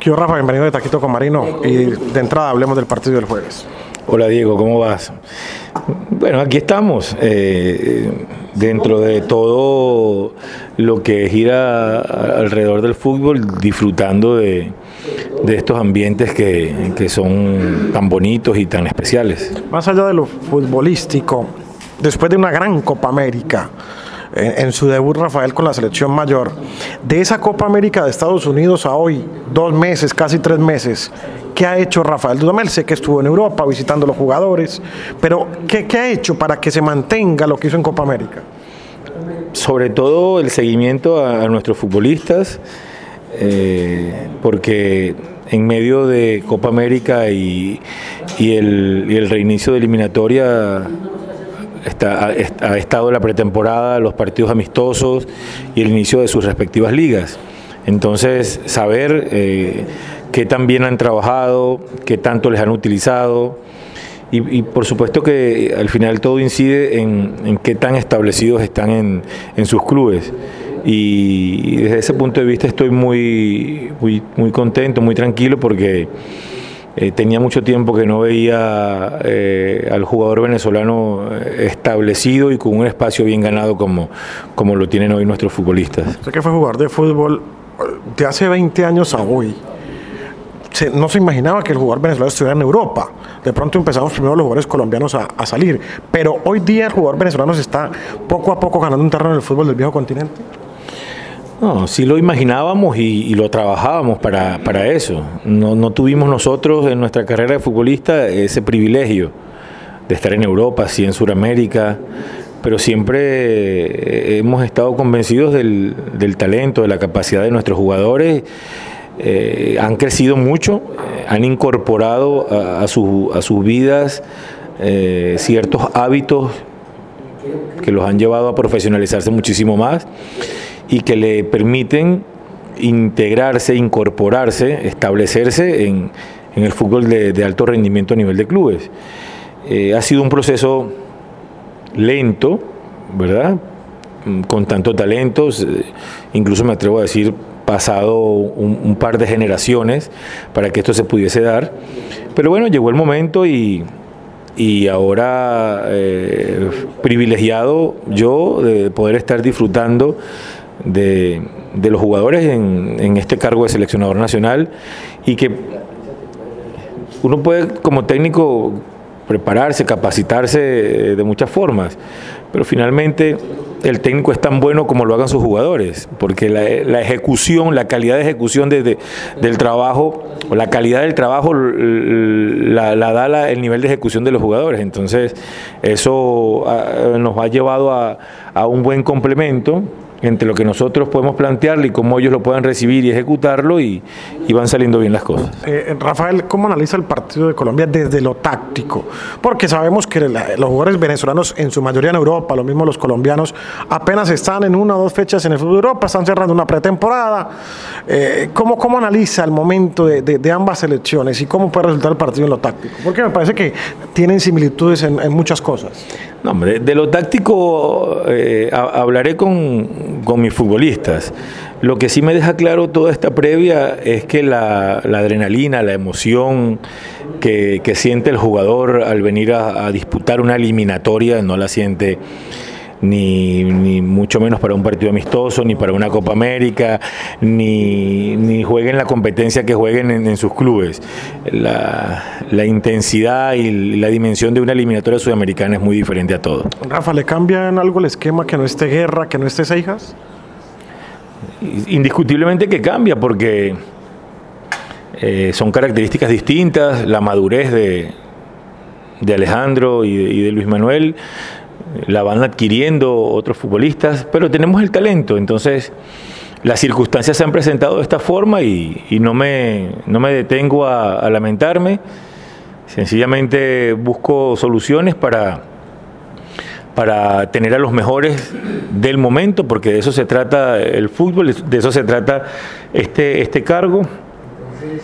Yo, Rafa, bienvenido de Taquito con Marino. Y de entrada hablemos del partido del jueves. Hola Diego, ¿cómo vas? Bueno, aquí estamos, eh, dentro de todo lo que gira alrededor del fútbol, disfrutando de, estos ambientes que, que son tan bonitos y tan especiales. Más allá de lo futbolístico, después de una gran Copa América, en, su debut Rafael con la selección mayor. De esa Copa América de Estados Unidos a hoy, dos meses, casi tres meses, ¿qué ha hecho Rafael Dudamel? Sé que estuvo en Europa visitando a los jugadores, pero ¿qué, ha hecho para que se mantenga lo que hizo en Copa América? Sobre todo el seguimiento a, nuestros futbolistas, eh, porque en medio de Copa América y el reinicio de eliminatoria ha, estado la pretemporada, los partidos amistosos y el inicio de sus respectivas ligas. Entonces, saber eh, qué tan bien han trabajado, qué tanto les han utilizado. Y, por supuesto que al final todo incide en, qué tan establecidos están en, en sus clubes. Y, desde ese punto de vista estoy muy, muy, muy contento, muy tranquilo porque eh, tenía mucho tiempo que no veía eh, al jugador venezolano eh, establecido y con un espacio bien ganado como, como lo tienen hoy nuestros futbolistas. Usted que fue jugador de fútbol de hace 20 años a hoy. no se imaginaba que el jugador venezolano estuviera en Europa. De pronto empezamos primero los jugadores colombianos a salir. Pero hoy día el jugador venezolano se está poco a poco ganando un terreno en el fútbol del viejo continente. No, sí lo imaginábamos y, lo trabajábamos para, eso. No, tuvimos nosotros en nuestra carrera de futbolista ese privilegio de estar en Europa, sí en Sudamérica, pero siempre hemos estado convencidos del, talento, de la capacidad de nuestros jugadores. Eh, han crecido mucho, eh, han incorporado a, sus vidas eh, ciertos hábitos que los han llevado a profesionalizarse muchísimo más y que le permiten integrarse, incorporarse, establecerse en, el fútbol de, alto rendimiento a nivel de clubes. Eh, ha sido un proceso lento, ¿verdad? Con tanto talento, incluso me atrevo a decir pasado un, par de generaciones para que esto se pudiese dar. Pero bueno, llegó el momento y, ahora eh, privilegiado yo de poder estar disfrutando de, los jugadores en, este cargo de seleccionador nacional y que uno puede como técnico prepararse, capacitarse de muchas formas, pero finalmente el técnico es tan bueno como lo hagan sus jugadores, porque la, ejecución, la calidad de ejecución de, del trabajo, o la calidad del trabajo la, da el nivel de ejecución de los jugadores. Entonces, eso ah, nos ha llevado a un buen complemento entre lo que nosotros podemos plantearle y cómo ellos lo puedan recibir y ejecutarlo y, van saliendo bien las cosas. Eh, Rafael, ¿cómo analiza el partido de Colombia desde lo táctico? Porque sabemos que los jugadores venezolanos, en su mayoría en Europa, lo mismo los colombianos, apenas están en una o dos fechas en el fútbol de Europa, están cerrando una pretemporada. Eh, ¿cómo, ¿Cómo analiza el momento de, ambas selecciones y cómo puede resultar el partido en lo táctico? Porque me parece que tienen similitudes en, muchas cosas. No, de lo táctico eh, hablaré con con mis futbolistas. Lo que sí me deja claro toda esta previa es que la, adrenalina, la emoción que, siente el jugador al venir a, disputar una eliminatoria no la siente ni, mucho menos para un partido amistoso, ni para una Copa América, ni, ni jueguen la competencia que jueguen en, sus clubes. La, la, intensidad y la dimensión de una eliminatoria sudamericana es muy diferente a todo. Rafa, ¿le cambian algo el esquema que no esté guerra, que no esté Seijas? Indiscutiblemente que cambia porque eh, son características distintas, la madurez de, de Alejandro y de Luis Manuel la van adquiriendo otros futbolistas, pero tenemos el talento, entonces las circunstancias se han presentado de esta forma y, no, me, no me detengo a, lamentarme, sencillamente busco soluciones para, para tener a los mejores del momento, porque de eso se trata el fútbol, de eso se trata este, este cargo.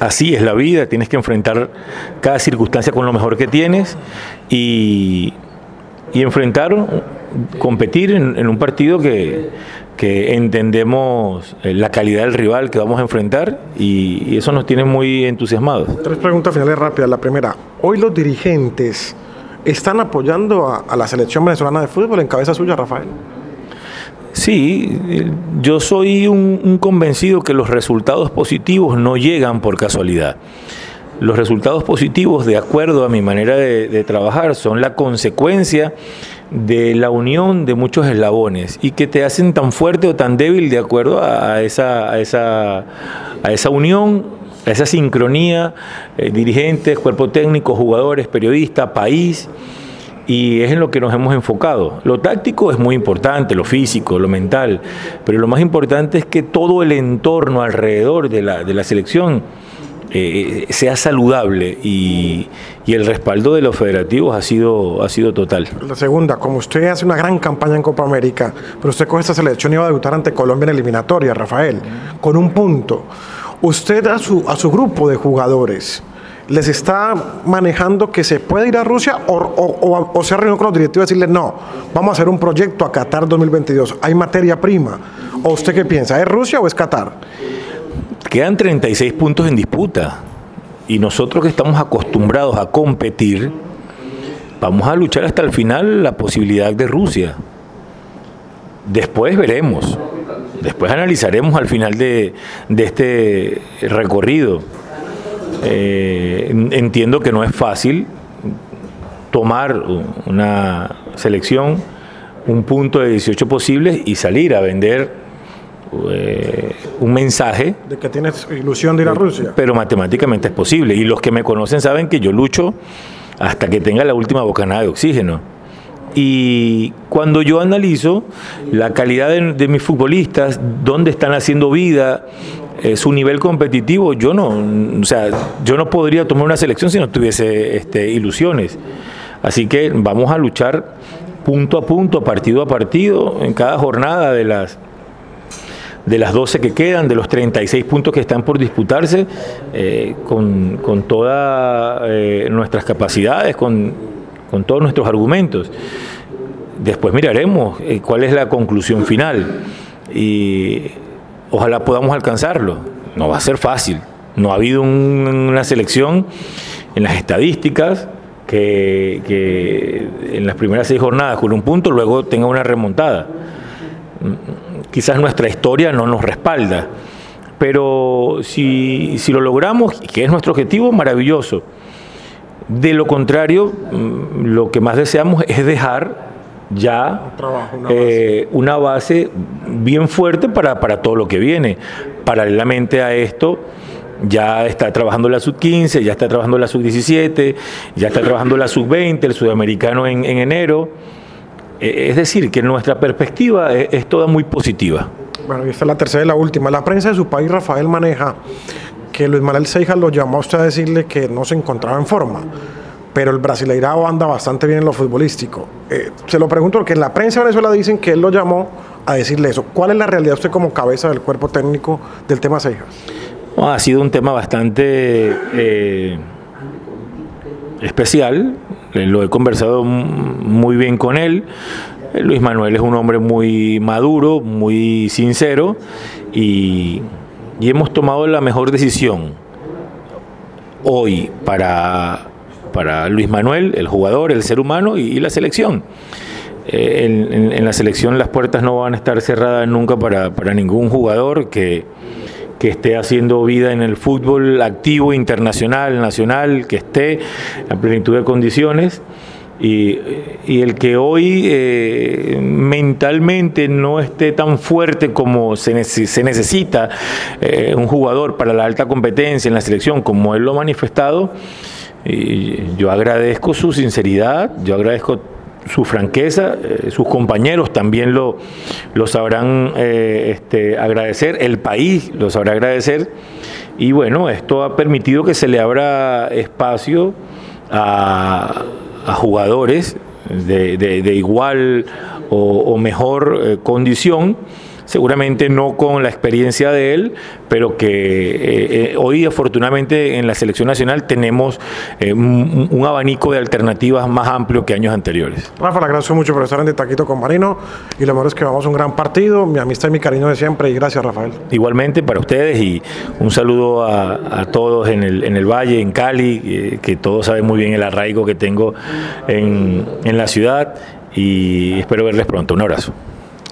Así es la vida, tienes que enfrentar cada circunstancia con lo mejor que tienes y, y enfrentar, competir en, un partido que, que entendemos eh, la calidad del rival que vamos a enfrentar y, eso nos tiene muy entusiasmados. Tres preguntas finales rápidas. La primera, hoy los dirigentes están apoyando a, la selección venezolana de fútbol en cabeza suya, Rafael. Sí, yo soy un, convencido que los resultados positivos no llegan por casualidad. Los resultados positivos, de acuerdo a mi manera de trabajar, son la consecuencia de la unión de muchos eslabones y que te hacen tan fuerte o tan débil de acuerdo a esa, a esa, a esa unión, a esa sincronía, eh, dirigentes, cuerpo técnico, jugadores, periodistas, país. Y es en lo que nos hemos enfocado. Lo táctico es muy importante, lo físico, lo mental, pero lo más importante es que todo el entorno alrededor de la, de la selección eh, sea saludable y, el respaldo de los federativos ha sido, ha sido total. La segunda, como usted hace una gran campaña en Copa América, pero usted con esta selección iba a debutar ante Colombia en eliminatoria, Rafael, con un punto. Usted a su, a su grupo de jugadores, les está manejando que se puede ir a Rusia o, o, se ha reunido con los directivos y decirle no, vamos a hacer un proyecto a Qatar 2022, hay materia prima. ¿O usted qué piensa? ¿Es Rusia o es Qatar? Quedan 36 puntos en disputa y nosotros que estamos acostumbrados a competir, vamos a luchar hasta el final la posibilidad de Rusia. Después veremos, después analizaremos al final de, este recorrido. Eh, entiendo que no es fácil tomar una selección, un punto de 18 posibles y salir a vender eh, un mensaje. De que tienes ilusión de ir a Rusia. Pero matemáticamente es posible. Y los que me conocen saben que yo lucho hasta que tenga la última bocanada de oxígeno. Y cuando yo analizo la calidad de, mis futbolistas, dónde están haciendo vida, eh, su nivel competitivo, yo no, o sea, yo no podría tomar una selección si no tuviese este, ilusiones. Así que vamos a luchar punto a punto, partido a partido, en cada jornada de las de las 12 que quedan, de los 36 puntos que están por disputarse, eh, con, todas eh, nuestras capacidades, con, todos nuestros argumentos. Después miraremos eh, cuál es la conclusión final y ojalá podamos alcanzarlo. No va a ser fácil. No ha habido una selección en las estadísticas que, que en las primeras seis jornadas con un punto luego tenga una remontada quizás nuestra historia no nos respalda. Pero si, lo logramos, que es nuestro objetivo, maravilloso. De lo contrario, mm, lo que más deseamos es dejar ya una, base. Eh, bien fuerte para, para todo lo que viene. Paralelamente a esto, ya está trabajando la sub-15, ya está trabajando la sub-17, ya está trabajando la sub-20, el sudamericano en, en enero. Eh, es decir, que nuestra perspectiva es, toda muy positiva. Bueno, y esta es la tercera y la última. La prensa de su país, Rafael, maneja que Luis Manuel Seijas lo llamó a usted a decirle que no se encontraba en forma, pero el brasileirado anda bastante bien en lo futbolístico. Eh, se lo pregunto porque en la prensa de Venezuela dicen que él lo llamó a decirle eso. ¿Cuál es la realidad usted como cabeza del cuerpo técnico del tema Seijas? ha sido un tema bastante eh, especial lo he conversado muy bien con él. Eh, Luis Manuel es un hombre muy maduro, muy sincero y, hemos tomado la mejor decisión hoy para, para Luis Manuel, el jugador, el ser humano y, la selección. Eh, en, la selección las puertas no van a estar cerradas nunca para, para ningún jugador que, que esté haciendo vida en el fútbol activo, internacional, nacional, que esté a plenitud de condiciones. Y, el que hoy eh, mentalmente no esté tan fuerte como se, necesita eh, un jugador para la alta competencia en la selección, como él lo ha manifestado, y yo agradezco su sinceridad, yo agradezco su franqueza, eh, sus compañeros también lo, lo sabrán eh, este, agradecer, el país lo sabrá agradecer, y bueno, esto ha permitido que se le abra espacio a, jugadores de, igual o, mejor eh, condición, seguramente no con la experiencia de él, pero que eh, eh, hoy afortunadamente en la selección nacional tenemos eh, un, un, abanico de alternativas más amplio que años anteriores. Rafa, le agradezco mucho por estar en De Taquito con Marino y lo mejor es que vamos a un gran partido, mi amistad y mi cariño de siempre y gracias Rafael. Igualmente para ustedes y un saludo a, a todos en el, en el Valle, en Cali, que todos saben muy bien el arraigo que tengo en, en la ciudad y espero verles pronto. Un abrazo.